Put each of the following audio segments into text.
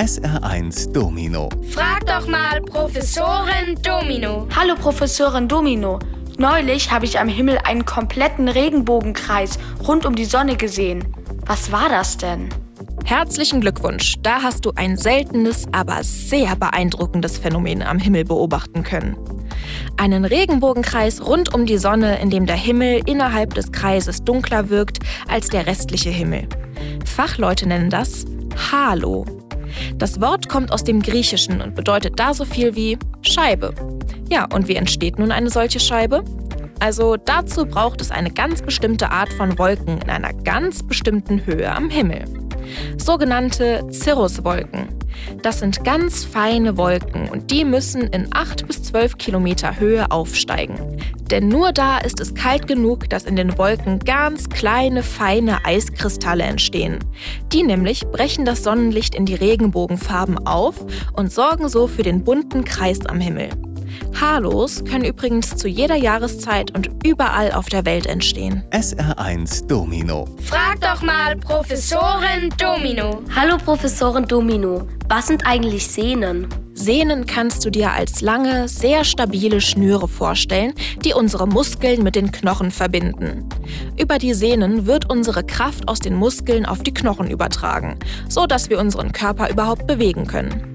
SR1 Domino. Frag doch mal Professorin Domino. Hallo Professorin Domino. Neulich habe ich am Himmel einen kompletten Regenbogenkreis rund um die Sonne gesehen. Was war das denn? Herzlichen Glückwunsch. Da hast du ein seltenes, aber sehr beeindruckendes Phänomen am Himmel beobachten können. Einen Regenbogenkreis rund um die Sonne, in dem der Himmel innerhalb des Kreises dunkler wirkt als der restliche Himmel. Fachleute nennen das Halo. Das Wort kommt aus dem Griechischen und bedeutet da so viel wie Scheibe. Ja, und wie entsteht nun eine solche Scheibe? Also dazu braucht es eine ganz bestimmte Art von Wolken in einer ganz bestimmten Höhe am Himmel. Sogenannte Cirruswolken. Das sind ganz feine Wolken und die müssen in 8 bis 12 Kilometer Höhe aufsteigen. Denn nur da ist es kalt genug, dass in den Wolken ganz kleine, feine Eiskristalle entstehen. Die nämlich brechen das Sonnenlicht in die Regenbogenfarben auf und sorgen so für den bunten Kreis am Himmel. Haarlos können übrigens zu jeder Jahreszeit und überall auf der Welt entstehen. SR1 Domino. Frag doch mal Professorin Domino. Hallo Professorin Domino. Was sind eigentlich Sehnen? Sehnen kannst du dir als lange, sehr stabile Schnüre vorstellen, die unsere Muskeln mit den Knochen verbinden. Über die Sehnen wird unsere Kraft aus den Muskeln auf die Knochen übertragen, so dass wir unseren Körper überhaupt bewegen können.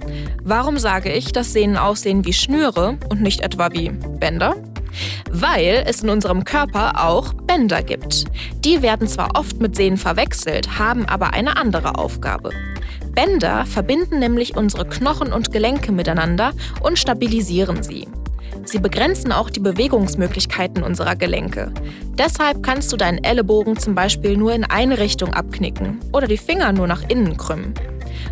Warum sage ich, dass Sehnen aussehen wie Schnüre und nicht etwa wie Bänder? Weil es in unserem Körper auch Bänder gibt. Die werden zwar oft mit Sehnen verwechselt, haben aber eine andere Aufgabe. Bänder verbinden nämlich unsere Knochen und Gelenke miteinander und stabilisieren sie. Sie begrenzen auch die Bewegungsmöglichkeiten unserer Gelenke. Deshalb kannst du deinen Ellenbogen zum Beispiel nur in eine Richtung abknicken oder die Finger nur nach innen krümmen.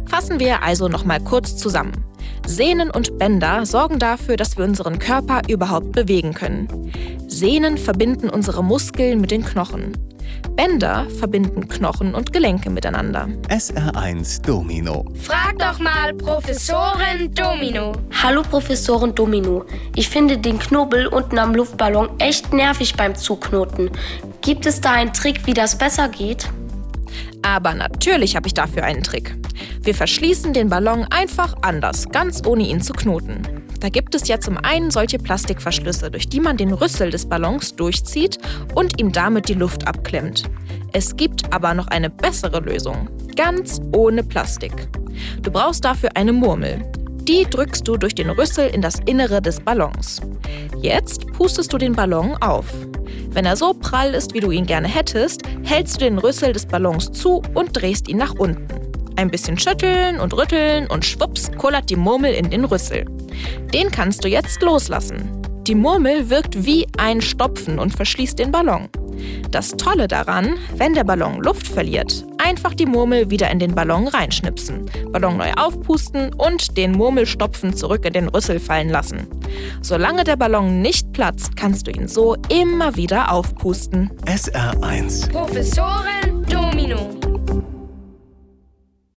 Fassen wir also nochmal kurz zusammen. Sehnen und Bänder sorgen dafür, dass wir unseren Körper überhaupt bewegen können. Sehnen verbinden unsere Muskeln mit den Knochen. Bänder verbinden Knochen und Gelenke miteinander. SR1 Domino. Frag doch mal Professorin Domino. Hallo Professorin Domino. Ich finde den Knubbel unten am Luftballon echt nervig beim Zuknoten. Gibt es da einen Trick, wie das besser geht? Aber natürlich habe ich dafür einen Trick. Wir verschließen den Ballon einfach anders, ganz ohne ihn zu knoten. Da gibt es ja zum einen solche Plastikverschlüsse, durch die man den Rüssel des Ballons durchzieht und ihm damit die Luft abklemmt. Es gibt aber noch eine bessere Lösung. Ganz ohne Plastik. Du brauchst dafür eine Murmel. Die drückst du durch den Rüssel in das Innere des Ballons. Jetzt pustest du den Ballon auf. Wenn er so prall ist, wie du ihn gerne hättest, hältst du den Rüssel des Ballons zu und drehst ihn nach unten. Ein bisschen schütteln und rütteln und schwupps kullert die Murmel in den Rüssel. Den kannst du jetzt loslassen. Die Murmel wirkt wie ein Stopfen und verschließt den Ballon. Das Tolle daran, wenn der Ballon Luft verliert, einfach die Murmel wieder in den Ballon reinschnipsen, Ballon neu aufpusten und den Murmelstopfen zurück in den Rüssel fallen lassen. Solange der Ballon nicht platzt, kannst du ihn so immer wieder aufpusten. SR1 Professorin Domino.